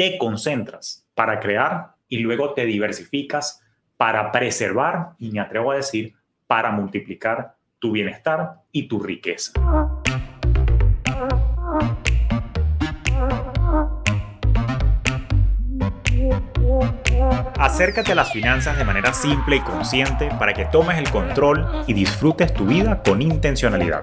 te concentras para crear y luego te diversificas para preservar y me atrevo a decir, para multiplicar tu bienestar y tu riqueza. Acércate a las finanzas de manera simple y consciente para que tomes el control y disfrutes tu vida con intencionalidad.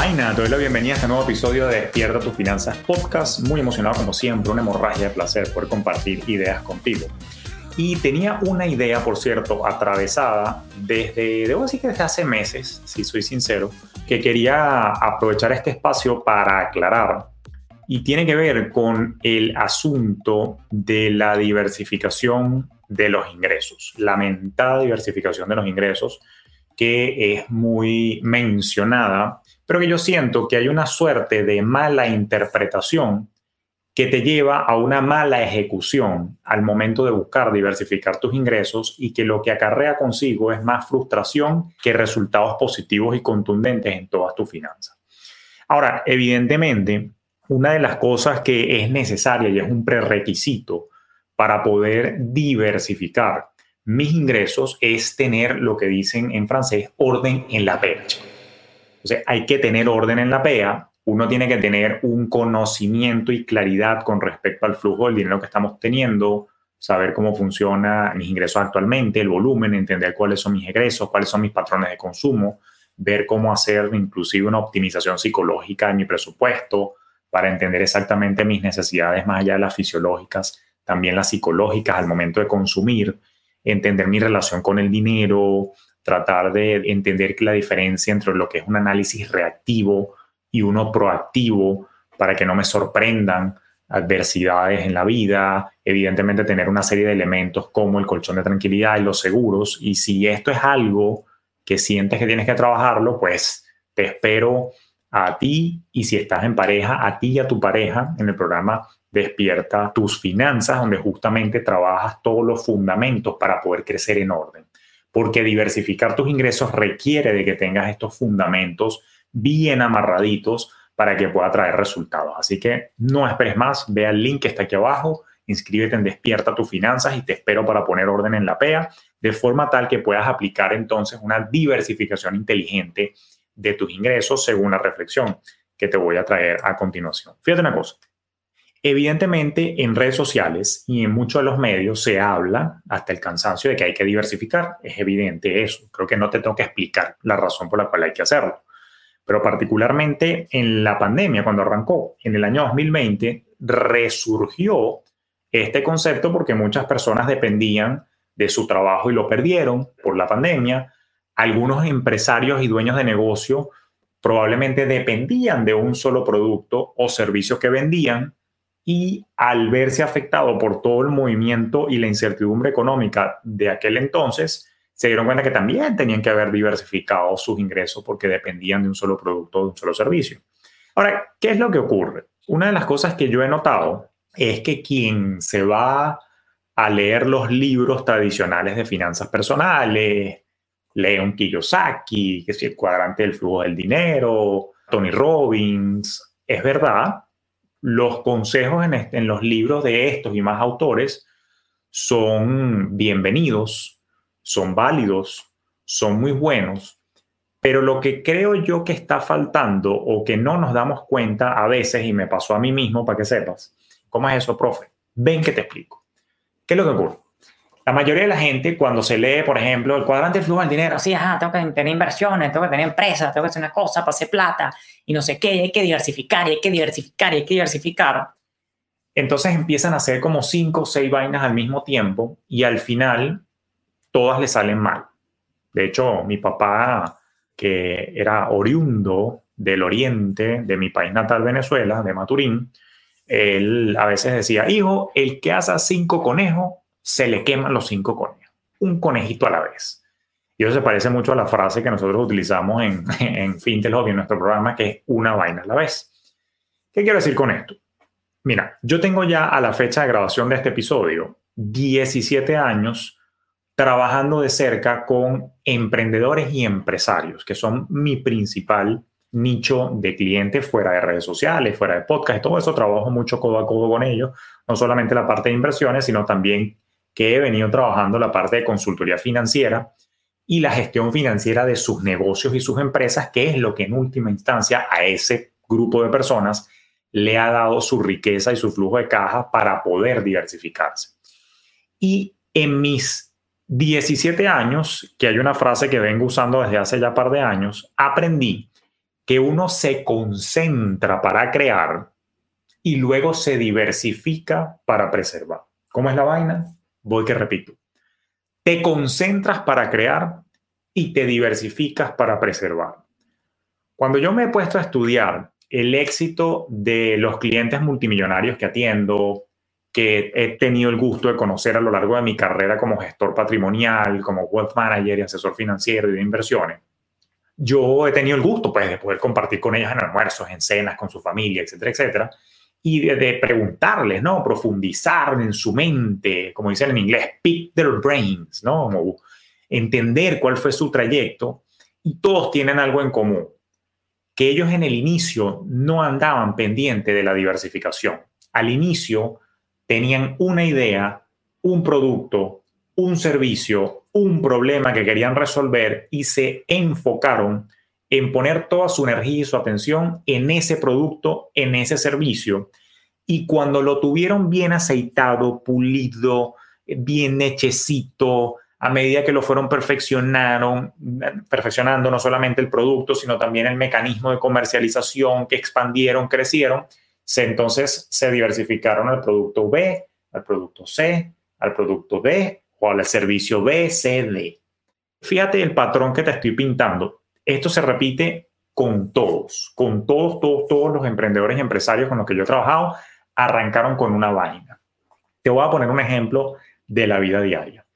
Vaina? Te doy la bienvenida a este nuevo episodio de Despierta tus finanzas podcast. Muy emocionado como siempre, una hemorragia de placer por compartir ideas contigo. Y tenía una idea, por cierto, atravesada desde, debo decir que desde hace meses, si soy sincero, que quería aprovechar este espacio para aclarar. Y tiene que ver con el asunto de la diversificación de los ingresos, lamentada diversificación de los ingresos que es muy mencionada pero que yo siento que hay una suerte de mala interpretación que te lleva a una mala ejecución al momento de buscar diversificar tus ingresos y que lo que acarrea consigo es más frustración que resultados positivos y contundentes en todas tus finanzas. Ahora, evidentemente, una de las cosas que es necesaria y es un prerequisito para poder diversificar mis ingresos es tener lo que dicen en francés orden en la percha. Entonces, hay que tener orden en la PEA, uno tiene que tener un conocimiento y claridad con respecto al flujo del dinero que estamos teniendo, saber cómo funciona mis ingresos actualmente, el volumen, entender cuáles son mis egresos, cuáles son mis patrones de consumo, ver cómo hacer inclusive una optimización psicológica de mi presupuesto para entender exactamente mis necesidades más allá de las fisiológicas, también las psicológicas al momento de consumir, entender mi relación con el dinero, tratar de entender la diferencia entre lo que es un análisis reactivo y uno proactivo para que no me sorprendan adversidades en la vida, evidentemente tener una serie de elementos como el colchón de tranquilidad y los seguros, y si esto es algo que sientes que tienes que trabajarlo, pues te espero a ti. Y si estás en pareja, a ti y a tu pareja en el programa Despierta tus finanzas, donde justamente trabajas todos los fundamentos para poder crecer en orden porque diversificar tus ingresos requiere de que tengas estos fundamentos bien amarraditos para que pueda traer resultados. Así que no esperes más, ve al link que está aquí abajo, inscríbete en Despierta tus finanzas y te espero para poner orden en la PEA, de forma tal que puedas aplicar entonces una diversificación inteligente de tus ingresos según la reflexión que te voy a traer a continuación. Fíjate una cosa, Evidentemente, en redes sociales y en muchos de los medios se habla hasta el cansancio de que hay que diversificar. Es evidente eso. Creo que no te tengo que explicar la razón por la cual hay que hacerlo. Pero particularmente en la pandemia, cuando arrancó en el año 2020, resurgió este concepto porque muchas personas dependían de su trabajo y lo perdieron por la pandemia. Algunos empresarios y dueños de negocio probablemente dependían de un solo producto o servicio que vendían y al verse afectado por todo el movimiento y la incertidumbre económica de aquel entonces, se dieron cuenta que también tenían que haber diversificado sus ingresos porque dependían de un solo producto, de un solo servicio. Ahora, ¿qué es lo que ocurre? Una de las cosas que yo he notado es que quien se va a leer los libros tradicionales de finanzas personales, lee un Kiyosaki, que es el cuadrante del flujo del dinero, Tony Robbins, es verdad, los consejos en, los libros de estos y más autores son bienvenidos, son válidos, son muy buenos, pero lo que creo yo que está faltando o que no nos damos cuenta a veces, y me pasó a mí mismo para que sepas, ¿cómo es eso, profe? Ven que te explico. ¿Qué es lo que ocurre? La mayoría de la gente, cuando se lee, por ejemplo, el cuadrante del flujo del dinero, sí, ajá, tengo que tener inversiones, tengo que tener empresas, tengo que hacer una cosa para hacer plata y no sé qué, hay que diversificar, y hay que diversificar, y hay que diversificar. Entonces empiezan a hacer como cinco o seis vainas al mismo tiempo y al final todas le salen mal. De hecho, mi papá, que era oriundo del oriente de mi país natal, Venezuela, de Maturín, él a veces decía, hijo, el que hace cinco conejos se le queman los cinco conejos. un conejito a la vez. Y eso se parece mucho a la frase que nosotros utilizamos en, en Fintel Hobby, en nuestro programa, que es una vaina a la vez. ¿Qué quiero decir con esto? Mira, yo tengo ya a la fecha de grabación de este episodio 17 años trabajando de cerca con emprendedores y empresarios, que son mi principal nicho de clientes fuera de redes sociales, fuera de podcast, todo eso trabajo mucho codo a codo con ellos, no solamente la parte de inversiones, sino también que he venido trabajando la parte de consultoría financiera y la gestión financiera de sus negocios y sus empresas, que es lo que en última instancia a ese grupo de personas le ha dado su riqueza y su flujo de caja para poder diversificarse. Y en mis 17 años, que hay una frase que vengo usando desde hace ya par de años, aprendí que uno se concentra para crear y luego se diversifica para preservar. ¿Cómo es la vaina? Voy que repito te concentras para crear y te diversificas para preservar. Cuando yo me he puesto a estudiar el éxito de los clientes multimillonarios que atiendo, que he tenido el gusto de conocer a lo largo de mi carrera como gestor patrimonial, como wealth manager y asesor financiero y de inversiones, yo he tenido el gusto pues, de poder compartir con ellos en almuerzos, en cenas, con su familia, etcétera, etcétera y de, preguntarles, ¿no? Profundizar en su mente, como dicen en inglés, pick their brains, ¿no? Entender cuál fue su trayecto y todos tienen algo en común, que ellos en el inicio no andaban pendiente de la diversificación. Al inicio tenían una idea, un producto, un servicio, un problema que querían resolver y se enfocaron en poner toda su energía y su atención en ese producto, en ese servicio. Y cuando lo tuvieron bien aceitado, pulido, bien hechecito, a medida que lo fueron perfeccionaron, perfeccionando no solamente el producto, sino también el mecanismo de comercialización, que expandieron, crecieron, se, entonces se diversificaron al producto B, al producto C, al producto D o al servicio B, C, D. Fíjate el patrón que te estoy pintando esto se repite con todos, con todos, todos, todos los emprendedores y empresarios con los que yo he trabajado, arrancaron con una vaina. Te voy a poner un ejemplo de la vida diaria.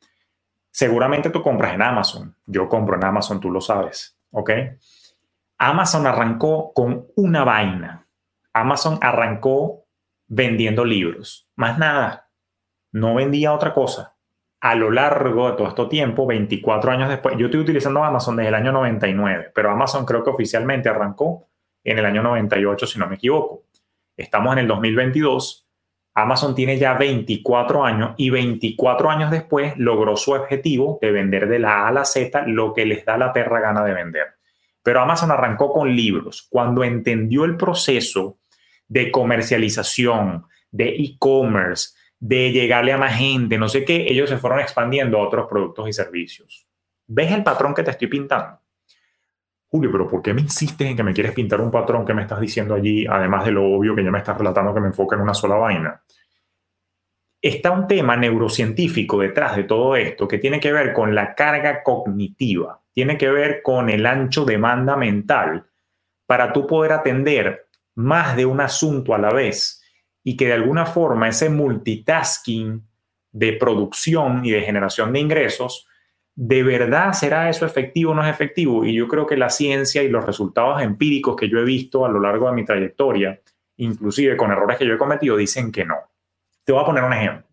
Seguramente tú compras en Amazon. Yo compro en Amazon, tú lo sabes, ¿ok? Amazon arrancó con una vaina. Amazon arrancó vendiendo libros. Más nada. No vendía otra cosa a lo largo de todo este tiempo, 24 años después, yo estoy utilizando Amazon desde el año 99, pero Amazon creo que oficialmente arrancó en el año 98, si no me equivoco. Estamos en el 2022, Amazon tiene ya 24 años y 24 años después logró su objetivo de vender de la A a la Z lo que les da la perra gana de vender. Pero Amazon arrancó con libros. Cuando entendió el proceso de comercialización, de e-commerce, de llegarle a más gente, no sé qué, ellos se fueron expandiendo a otros productos y servicios. ¿Ves el patrón que te estoy pintando? Julio, pero ¿por qué me insistes en que me quieres pintar un patrón que me estás diciendo allí, además de lo obvio que ya me estás relatando que me enfoque en una sola vaina? Está un tema neurocientífico detrás de todo esto que tiene que ver con la carga cognitiva, tiene que ver con el ancho demanda mental para tú poder atender más de un asunto a la vez y que de alguna forma ese multitasking de producción y de generación de ingresos, ¿de verdad será eso efectivo o no es efectivo? Y yo creo que la ciencia y los resultados empíricos que yo he visto a lo largo de mi trayectoria, inclusive con errores que yo he cometido, dicen que no. Te voy a poner un ejemplo.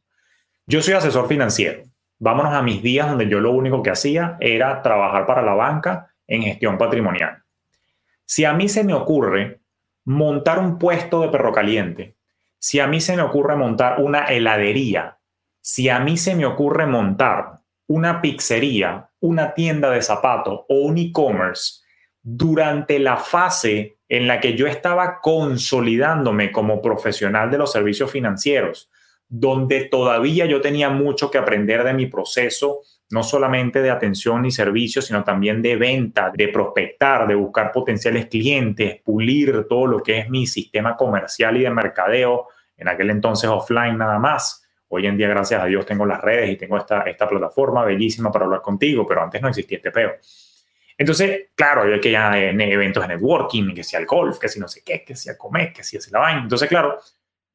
Yo soy asesor financiero. Vámonos a mis días donde yo lo único que hacía era trabajar para la banca en gestión patrimonial. Si a mí se me ocurre montar un puesto de perro caliente si a mí se me ocurre montar una heladería, si a mí se me ocurre montar una pizzería, una tienda de zapatos o un e-commerce, durante la fase en la que yo estaba consolidándome como profesional de los servicios financieros, donde todavía yo tenía mucho que aprender de mi proceso, no solamente de atención y servicios, sino también de venta, de prospectar, de buscar potenciales clientes, pulir todo lo que es mi sistema comercial y de mercadeo, en aquel entonces offline nada más. Hoy en día, gracias a Dios, tengo las redes y tengo esta, esta plataforma bellísima para hablar contigo, pero antes no existía este peo. Entonces, claro, hay que ya en eventos de networking, que sea el golf, que si no sé qué, que sea comer, que si es la vaina. Entonces, claro,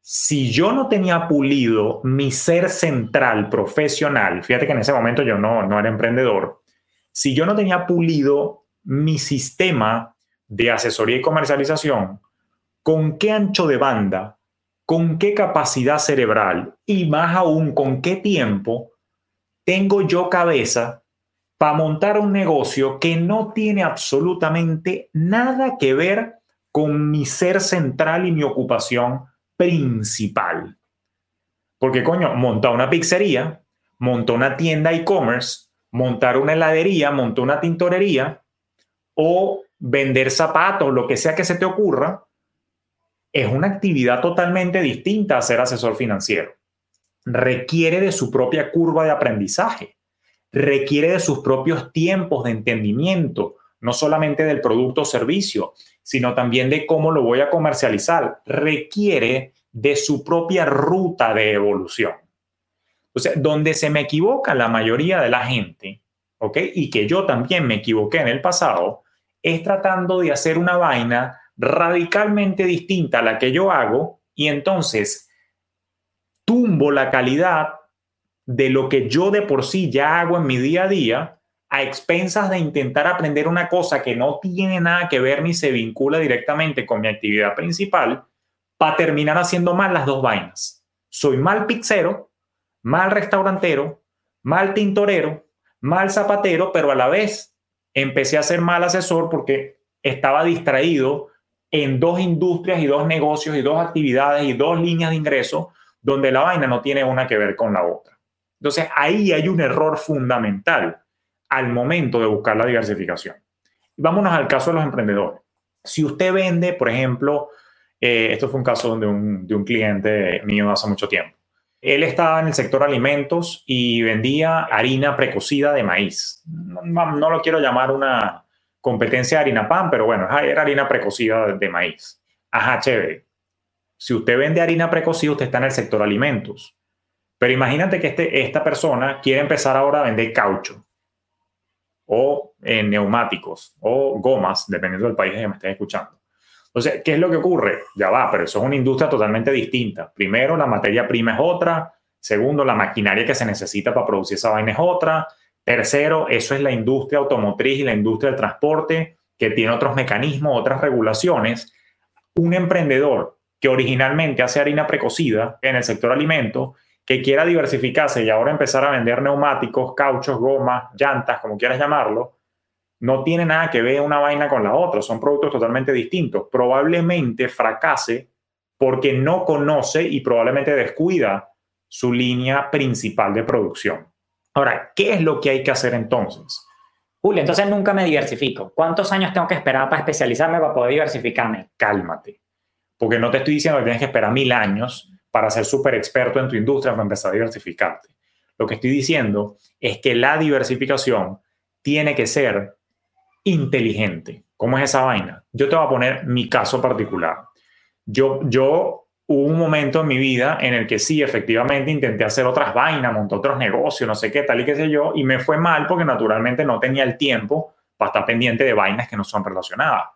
si yo no tenía pulido mi ser central profesional, fíjate que en ese momento yo no, no era emprendedor, si yo no tenía pulido mi sistema de asesoría y comercialización, ¿con qué ancho de banda, con qué capacidad cerebral y más aún con qué tiempo tengo yo cabeza para montar un negocio que no tiene absolutamente nada que ver con mi ser central y mi ocupación principal. Porque, coño, montar una pizzería, montar una tienda e-commerce, montar una heladería, montar una tintorería o vender zapatos, lo que sea que se te ocurra, es una actividad totalmente distinta a ser asesor financiero. Requiere de su propia curva de aprendizaje, requiere de sus propios tiempos de entendimiento, no solamente del producto o servicio, sino también de cómo lo voy a comercializar. Requiere de su propia ruta de evolución. O sea, donde se me equivoca la mayoría de la gente, ¿ok? Y que yo también me equivoqué en el pasado, es tratando de hacer una vaina radicalmente distinta a la que yo hago y entonces tumbo la calidad de lo que yo de por sí ya hago en mi día a día a expensas de intentar aprender una cosa que no tiene nada que ver ni se vincula directamente con mi actividad principal, para terminar haciendo mal las dos vainas. Soy mal pizzero, mal restaurantero, mal tintorero, mal zapatero, pero a la vez empecé a ser mal asesor porque estaba distraído en dos industrias y dos negocios y dos actividades y dos líneas de ingreso donde la vaina no tiene una que ver con la otra. Entonces ahí hay un error fundamental al momento de buscar la diversificación. Vámonos al caso de los emprendedores. Si usted vende, por ejemplo, eh, esto fue un caso de un, cliente mío hace mucho tiempo. Él estaba en el sector alimentos y vendía harina precocida de maíz. No, no, lo quiero llamar una competencia de harina pan, pero bueno, era harina precocida de maíz. Ajá, chévere. Si usted vende harina precocida, usted está en el sector alimentos. Pero imagínate que este, esta persona quiere empezar ahora a vender caucho o eh, neumáticos o gomas, dependiendo del país que me estés escuchando. Entonces, ¿qué es lo que ocurre? Ya va, pero eso es una industria totalmente distinta. Primero, la materia prima es otra. Segundo, la maquinaria que se necesita para producir esa vaina es otra. Tercero, eso es la industria automotriz y la industria del transporte que tiene otros mecanismos, otras regulaciones. Un emprendedor que originalmente hace harina precocida en el sector alimento, que quiera diversificarse y ahora empezar a vender neumáticos, cauchos, gomas, llantas, como quieras llamarlo, no tiene nada que ver una vaina con la otra, son productos totalmente distintos. Probablemente fracase porque no conoce y probablemente descuida su línea principal de producción. Ahora, ¿qué es lo que hay que hacer entonces? Julio, entonces nunca me diversifico. ¿Cuántos años tengo que esperar para especializarme, para poder diversificarme? Cálmate, porque no te estoy diciendo que tienes que esperar mil años para ser súper experto en tu industria para empezar a diversificarte. Lo que estoy diciendo es que la diversificación tiene que ser inteligente. ¿Cómo es esa vaina? Yo te voy a poner mi caso particular. Yo, yo hubo un momento en mi vida en el que sí, efectivamente, intenté hacer otras vainas, monté otros negocios, no sé qué, tal y qué sé yo, y me fue mal porque naturalmente no tenía el tiempo para estar pendiente de vainas que no son relacionadas.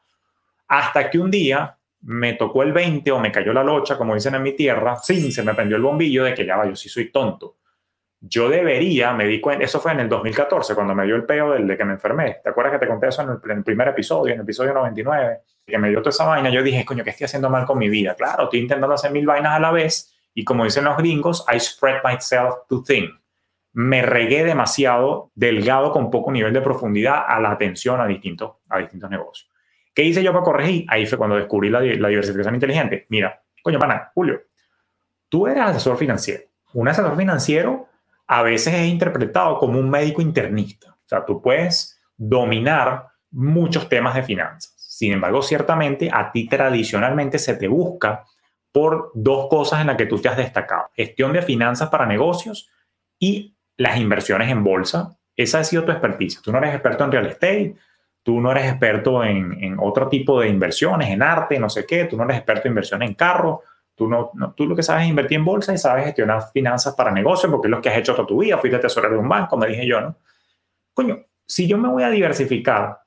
Hasta que un día me tocó el 20 o me cayó la locha, como dicen en mi tierra, sí, se me prendió el bombillo de que ya va, yo sí soy tonto yo debería, me di cuenta, eso fue en el 2014, cuando me dio el peo del de que me enfermé. ¿Te acuerdas que te conté eso en el, primer episodio, en el episodio 99? Que me dio toda esa vaina. Yo dije, coño, ¿qué estoy haciendo mal con mi vida? Claro, estoy intentando hacer mil vainas a la vez y como dicen los gringos, I spread myself too thin. Me regué demasiado delgado con poco nivel de profundidad a la atención a distintos, a distintos negocios. ¿Qué hice yo para corregir? Ahí fue cuando descubrí la, la diversificación inteligente. Mira, coño, pana, Julio, tú eres asesor financiero. Un asesor financiero a veces es interpretado como un médico internista. O sea, tú puedes dominar muchos temas de finanzas. Sin embargo, ciertamente a ti tradicionalmente se te busca por dos cosas en las que tú te has destacado. Gestión de finanzas para negocios y las inversiones en bolsa. Esa ha sido tu experticia. Tú no eres experto en real estate, tú no eres experto en, en otro tipo de inversiones, en arte, no sé qué, tú no eres experto en inversión en carro, Tú, no, tú lo que sabes es invertir en bolsa y sabes gestionar finanzas para negocios, porque es lo que has hecho toda tu vida. Fuiste tesorero de un banco, me dije yo, ¿no? Coño, si yo me voy a diversificar,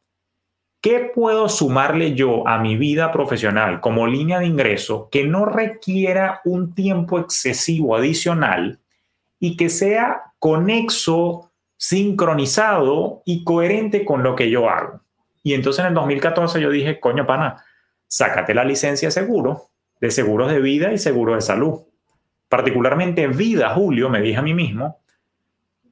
¿qué puedo sumarle yo a mi vida profesional como línea de ingreso que no requiera un tiempo excesivo adicional y que sea conexo, sincronizado y coherente con lo que yo hago? Y entonces en el 2014 yo dije, coño, pana, sácate la licencia de seguro, de seguros de vida y seguros de salud. Particularmente vida, Julio, me dije a mí mismo,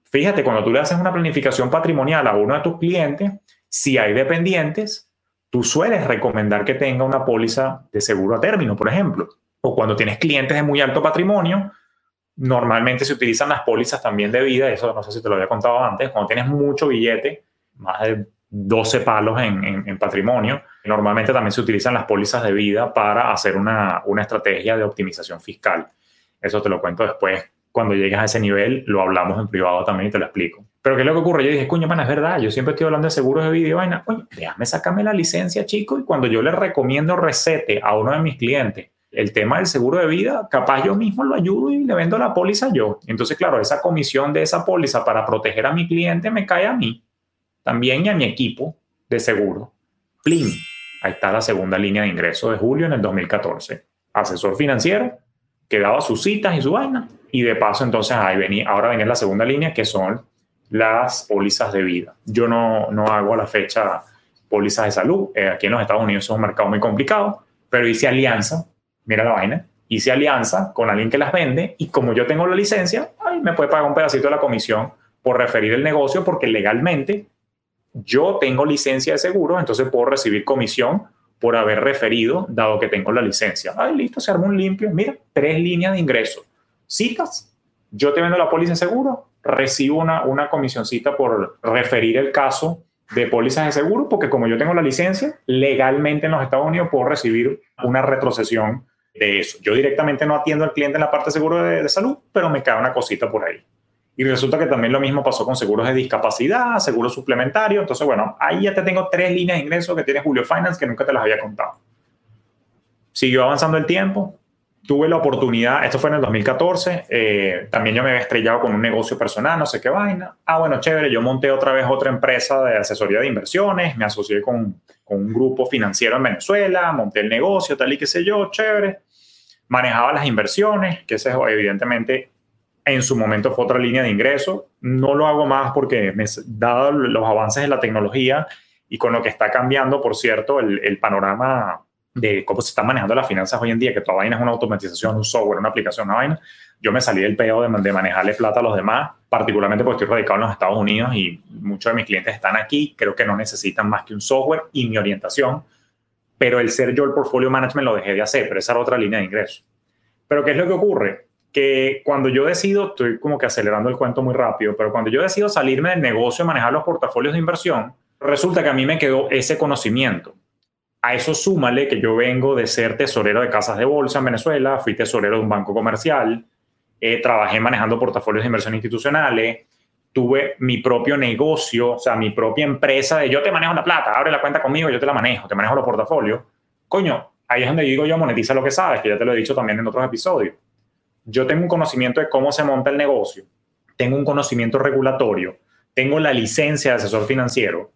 fíjate, cuando tú le haces una planificación patrimonial a uno de tus clientes, si hay dependientes, tú sueles recomendar que tenga una póliza de seguro a término, por ejemplo. O cuando tienes clientes de muy alto patrimonio, normalmente se utilizan las pólizas también de vida, eso no sé si te lo había contado antes, cuando tienes mucho billete, más de 12 palos en, patrimonio, normalmente también se utilizan las pólizas de vida para hacer una, una estrategia de optimización fiscal. Eso te lo cuento después cuando llegues a ese nivel, lo hablamos en privado también y te lo explico. Pero ¿qué es lo que ocurre? Yo dije, coño, man, es verdad, yo siempre estoy hablando de seguros de vida y vaina. Coño, déjame sacarme la licencia, chico, y cuando yo le recomiendo recete a uno de mis clientes el tema del seguro de vida, capaz yo mismo lo ayudo y le vendo la póliza yo. Entonces, claro, esa comisión de esa póliza para proteger a mi cliente me cae a mí, también y a mi equipo de seguro. Plin, ahí está la segunda línea de ingreso de julio en el 2014. Asesor financiero, que daba sus citas y su vaina, y de paso, entonces, ahí venía, ahora venía la segunda línea, que son las pólizas de vida. Yo no, no hago a la fecha pólizas de salud. Eh, aquí en los Estados Unidos es un mercado muy complicado, pero hice alianza, mira la vaina, hice alianza con alguien que las vende y como yo tengo la licencia, ay, me puede pagar un pedacito de la comisión por referir el negocio porque legalmente yo tengo licencia de seguro, entonces puedo recibir comisión por haber referido, dado que tengo la licencia. Ay, listo, se armó un limpio. Mira, tres líneas de ingreso citas, yo te vendo la póliza de seguro, recibo una, una comisioncita por referir el caso de pólizas de seguro, porque como yo tengo la licencia, legalmente en los Estados Unidos puedo recibir una retrocesión de eso. Yo directamente no atiendo al cliente en la parte de seguro de, de salud, pero me cae una cosita por ahí. Y resulta que también lo mismo pasó con seguros de discapacidad, seguros suplementarios. Entonces, bueno, ahí ya te tengo tres líneas de ingreso que tiene Julio Finance que nunca te las había contado. Siguió avanzando el tiempo, tuve la oportunidad, esto fue en el 2014, eh, también yo me había estrellado con un negocio personal, no sé qué vaina. Ah, bueno, chévere, yo monté otra vez otra empresa de asesoría de inversiones, me asocié con, con un grupo financiero en Venezuela, monté el negocio, tal y qué sé yo, chévere. Manejaba las inversiones, que ese evidentemente en su momento fue otra línea de ingreso. No lo hago más porque, me, dado los avances de la tecnología y con lo que está cambiando, por cierto, el, panorama de cómo se están manejando las finanzas hoy en día, que toda vaina es una automatización, un software, una aplicación, una vaina, yo me salí del peo de, de, manejarle plata a los demás, particularmente porque estoy radicado en los Estados Unidos y muchos de mis clientes están aquí, creo que no necesitan más que un software y mi orientación, pero el ser yo el portfolio management lo dejé de hacer, pero esa era otra línea de ingreso. Pero ¿qué es lo que ocurre? Que cuando yo decido, estoy como que acelerando el cuento muy rápido, pero cuando yo decido salirme del negocio, manejar los portafolios de inversión, resulta que a mí me quedó ese conocimiento a eso súmale que yo vengo de ser tesorero de casas de bolsa en Venezuela, fui tesorero de un banco comercial, eh, trabajé manejando portafolios de inversión institucionales, tuve mi propio negocio, o sea, mi propia empresa de yo te manejo la plata, abre la cuenta conmigo, yo te la manejo, te manejo los portafolios. Coño, ahí es donde digo yo monetiza lo que sabes, que ya te lo he dicho también en otros episodios. Yo tengo un conocimiento de cómo se monta el negocio, tengo un conocimiento regulatorio, tengo la licencia de asesor financiero,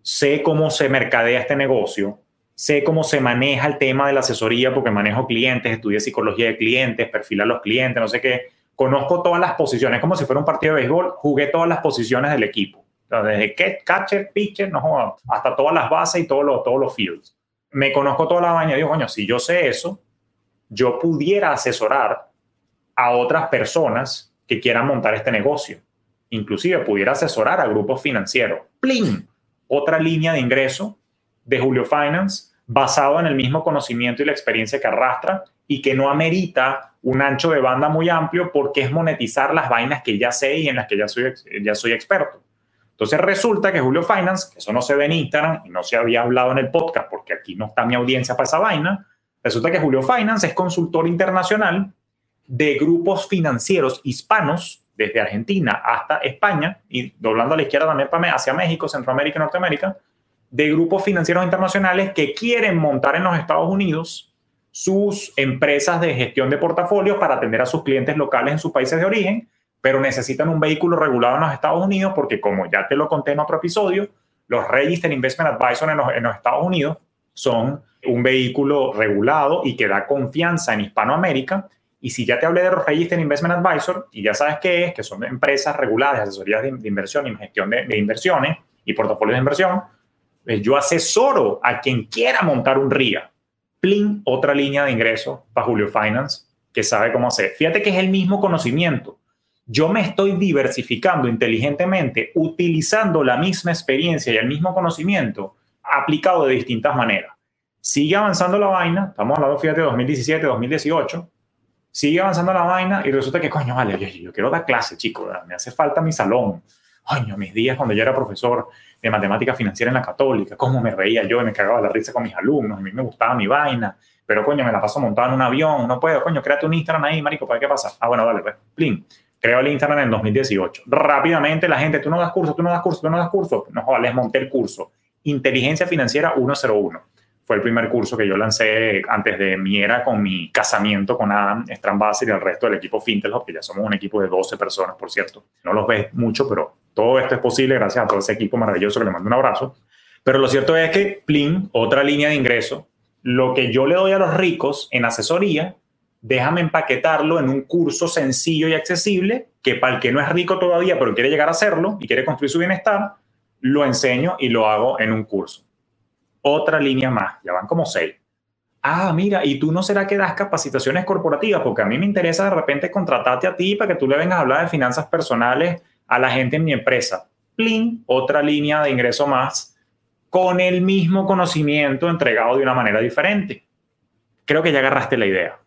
sé cómo se mercadea este negocio, sé cómo se maneja el tema de la asesoría porque manejo clientes, estudié psicología de clientes, perfil a los clientes, no sé qué. Conozco todas las posiciones, como si fuera un partido de béisbol, jugué todas las posiciones del equipo. Desde catcher, pitcher, hasta todas las bases y todos los, todos los fields. Me conozco toda la baña digo, coño, si yo sé eso, yo pudiera asesorar a otras personas que quieran montar este negocio. Inclusive pudiera asesorar a grupos financieros. ¡Pling! otra línea de ingreso de Julio Finance basado en el mismo conocimiento y la experiencia que arrastra y que no amerita un ancho de banda muy amplio porque es monetizar las vainas que ya sé y en las que ya soy, ya soy experto. Entonces resulta que Julio Finance, eso no se ve en Instagram y no se había hablado en el podcast porque aquí no está mi audiencia para esa vaina, resulta que Julio Finance es consultor internacional de grupos financieros hispanos desde Argentina hasta España y doblando a la izquierda también hacia México, Centroamérica y Norteamérica, de grupos financieros internacionales que quieren montar en los Estados Unidos sus empresas de gestión de portafolios para atender a sus clientes locales en sus países de origen, pero necesitan un vehículo regulado en los Estados Unidos porque, como ya te lo conté en otro episodio, Los Registered Investment Advisors en los Estados Unidos son un vehículo regulado y que da confianza en Hispanoamérica. Y si ya te hablé de los Registered Investment Advisor y ya sabes qué es, que son empresas reguladas de asesorías de, inversión y gestión de, de, inversiones y portafolios de inversión, pues yo asesoro a quien quiera montar un RIA. Plin, otra línea de ingreso para Julio Finance que sabe cómo hacer. Fíjate que es el mismo conocimiento. Yo me estoy diversificando inteligentemente utilizando la misma experiencia y el mismo conocimiento aplicado de distintas maneras. Sigue avanzando la vaina, estamos hablando, fíjate, 2017, 2018, sigue avanzando la vaina y resulta que, coño, vale, yo, yo quiero dar clase, chico, me hace falta mi salón. Coño, mis días cuando yo era profesor de matemática financiera en la católica, cómo me reía yo me cagaba la risa con mis alumnos, a mí me gustaba mi vaina, pero coño, me la paso montado en un avión, no puedo, coño, créate un Instagram ahí, marico, ¿para qué pasa? Ah, bueno, dale, pues, plin. Creo el Instagram en el 2018. Rápidamente la gente, tú no das curso, tú no das curso, tú no das curso. No, joder, les monté el curso. Inteligencia Financiera 101. Fue el primer curso que yo lancé antes de mi era con mi casamiento con Adam Strambasser y el resto del equipo Fintelhop, que ya somos un equipo de 12 personas, por cierto. No los ves mucho, pero todo esto es posible gracias a todo ese equipo maravilloso que le mando un abrazo. Pero lo cierto es que Plin, otra línea de ingreso, lo que yo le doy a los ricos en asesoría, déjame empaquetarlo en un curso sencillo y accesible que para el que no es rico todavía, pero quiere llegar a serlo y quiere construir su bienestar, lo enseño y lo hago en un curso otra línea más, ya van como seis. Ah, mira, y tú no será que das capacitaciones corporativas, porque a mí me interesa de repente contratarte a ti para que tú le vengas a hablar de finanzas personales a la gente en mi empresa. Plin, otra línea de ingreso más, con el mismo conocimiento entregado de una manera diferente. Creo que ya agarraste la idea.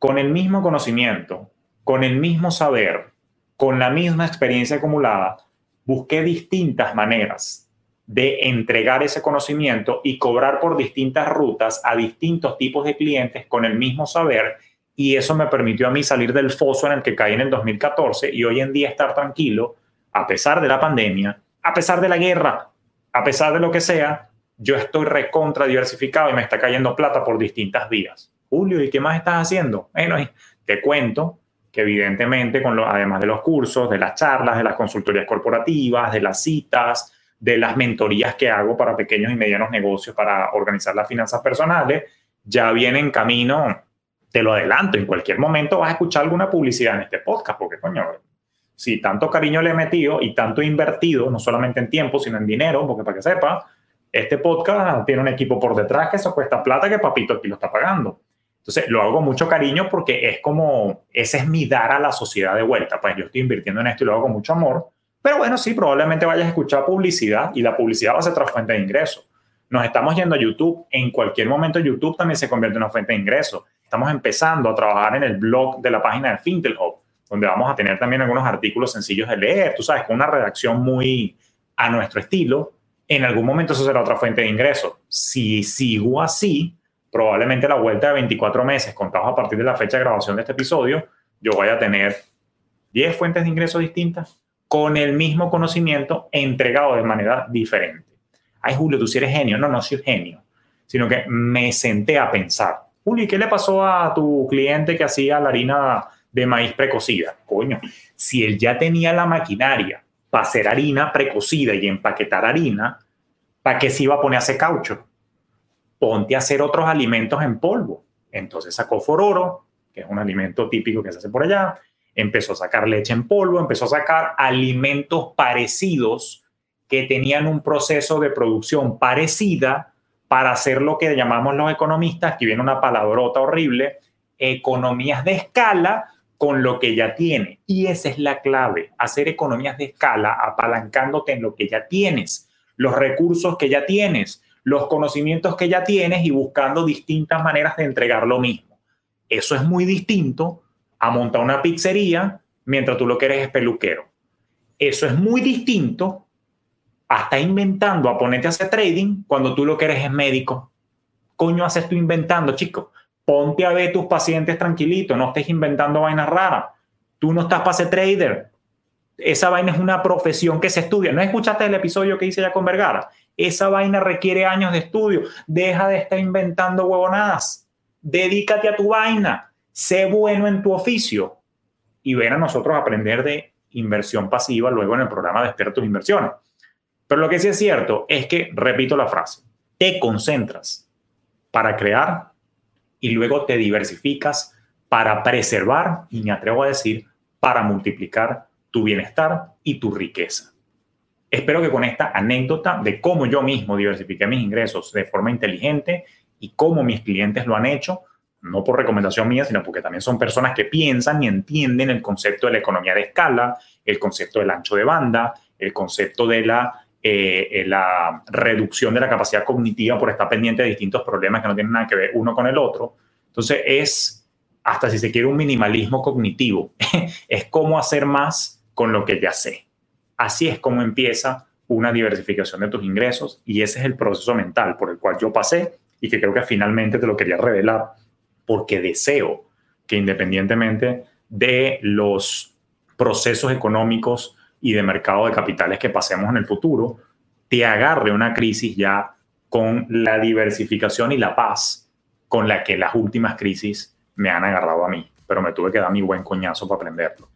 Con el mismo conocimiento, con el mismo saber, con la misma experiencia acumulada, busqué distintas maneras de entregar ese conocimiento y cobrar por distintas rutas a distintos tipos de clientes con el mismo saber. Y eso me permitió a mí salir del foso en el que caí en el 2014 y hoy en día estar tranquilo, a pesar de la pandemia, a pesar de la guerra, a pesar de lo que sea, yo estoy recontra diversificado y me está cayendo plata por distintas vías. Julio, ¿y qué más estás haciendo? Bueno, te cuento que evidentemente, con lo, además de los cursos, de las charlas, de las consultorías corporativas, de las citas, de las mentorías que hago para pequeños y medianos negocios para organizar las finanzas personales, ya viene en camino, te lo adelanto, en cualquier momento vas a escuchar alguna publicidad en este podcast, porque coño, si tanto cariño le he metido y tanto he invertido, no solamente en tiempo, sino en dinero, porque para que sepa, este podcast tiene un equipo por detrás que eso cuesta plata que papito aquí lo está pagando. Entonces, lo hago con mucho cariño porque es como, ese es mi dar a la sociedad de vuelta. Pues yo estoy invirtiendo en esto y lo hago con mucho amor pero bueno, sí, probablemente vayas a escuchar publicidad y la publicidad va a ser otra fuente de ingreso. Nos estamos yendo a YouTube. En cualquier momento YouTube también se convierte en una fuente de ingreso. Estamos empezando a trabajar en el blog de la página de Fintel Hub, donde vamos a tener también algunos artículos sencillos de leer, tú sabes, con una redacción muy a nuestro estilo. En algún momento eso será otra fuente de ingreso. Si sigo así, probablemente la vuelta de 24 meses, contados a partir de la fecha de grabación de este episodio, yo voy a tener 10 fuentes de ingreso distintas con el mismo conocimiento entregado de manera diferente. Ay, Julio, tú sí eres genio. No, no soy genio, sino que me senté a pensar. Julio, ¿qué le pasó a tu cliente que hacía la harina de maíz precocida? Coño, si él ya tenía la maquinaria para hacer harina precocida y empaquetar harina, ¿para qué se iba a poner a hacer caucho? Ponte a hacer otros alimentos en polvo. Entonces sacó fororo, que es un alimento típico que se hace por allá, empezó a sacar leche en polvo, empezó a sacar alimentos parecidos que tenían un proceso de producción parecida para hacer lo que llamamos los economistas, que viene una palabrota horrible, economías de escala con lo que ya tiene. Y esa es la clave, hacer economías de escala apalancándote en lo que ya tienes, los recursos que ya tienes, los conocimientos que ya tienes y buscando distintas maneras de entregar lo mismo. Eso es muy distinto a montar una pizzería mientras tú lo que eres es peluquero. Eso es muy distinto a estar inventando, a ponerte a hacer trading cuando tú lo que eres es médico. Coño, haces tú inventando, chico. Ponte a ver tus pacientes tranquilito, no estés inventando vainas raras. Tú no estás para ser trader. Esa vaina es una profesión que se estudia. ¿No escuchaste el episodio que hice ya con Vergara? Esa vaina requiere años de estudio. Deja de estar inventando huevonadas. Dedícate a tu vaina sé bueno en tu oficio y ven a nosotros aprender de inversión pasiva luego en el programa Despierta tus inversiones. Pero lo que sí es cierto es que, repito la frase, te concentras para crear y luego te diversificas para preservar y me atrevo a decir, para multiplicar tu bienestar y tu riqueza. Espero que con esta anécdota de cómo yo mismo diversifiqué mis ingresos de forma inteligente y cómo mis clientes lo han hecho, no por recomendación mía, sino porque también son personas que piensan y entienden el concepto de la economía de escala, el concepto del ancho de banda, el concepto de la, eh, eh, la reducción de la capacidad cognitiva por estar pendiente de distintos problemas que no tienen nada que ver uno con el otro. Entonces es, hasta si se quiere, un minimalismo cognitivo. es cómo hacer más con lo que ya sé. Así es como empieza una diversificación de tus ingresos y ese es el proceso mental por el cual yo pasé y que creo que finalmente te lo quería revelar porque deseo que independientemente de los procesos económicos y de mercado de capitales que pasemos en el futuro, te agarre una crisis ya con la diversificación y la paz con la que las últimas crisis me han agarrado a mí, pero me tuve que dar mi buen coñazo para aprenderlo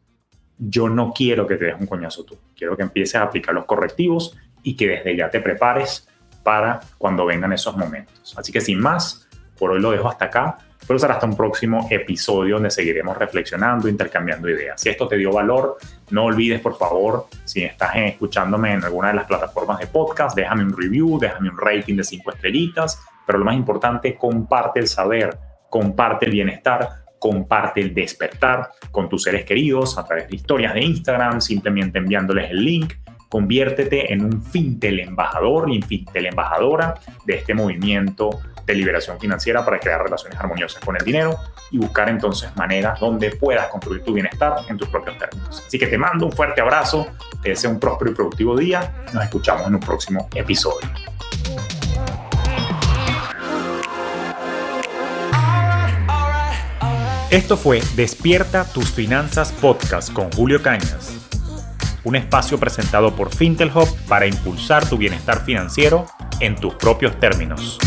yo no quiero que te des un coñazo tú. Quiero que empieces a aplicar los correctivos y que desde ya te prepares para cuando vengan esos momentos. Así que sin más, por hoy lo dejo hasta acá. Pero será hasta un próximo episodio donde seguiremos reflexionando, intercambiando ideas. Si esto te dio valor, no olvides, por favor, si estás escuchándome en alguna de las plataformas de podcast, déjame un review, déjame un rating de cinco estrellitas. Pero lo más importante, comparte el saber, comparte el bienestar, comparte el despertar con tus seres queridos a través de historias de Instagram, simplemente enviándoles el link. Conviértete en un fintel embajador y fintel embajadora de este movimiento de liberación financiera para crear relaciones armoniosas con el dinero y buscar entonces maneras donde puedas construir tu bienestar en tus propios términos. Así que te mando un fuerte abrazo, te deseo un próspero y productivo día, nos escuchamos en un próximo episodio. Esto fue Despierta tus finanzas podcast con Julio Cañas, un espacio presentado por Fintelhop para impulsar tu bienestar financiero en tus propios términos.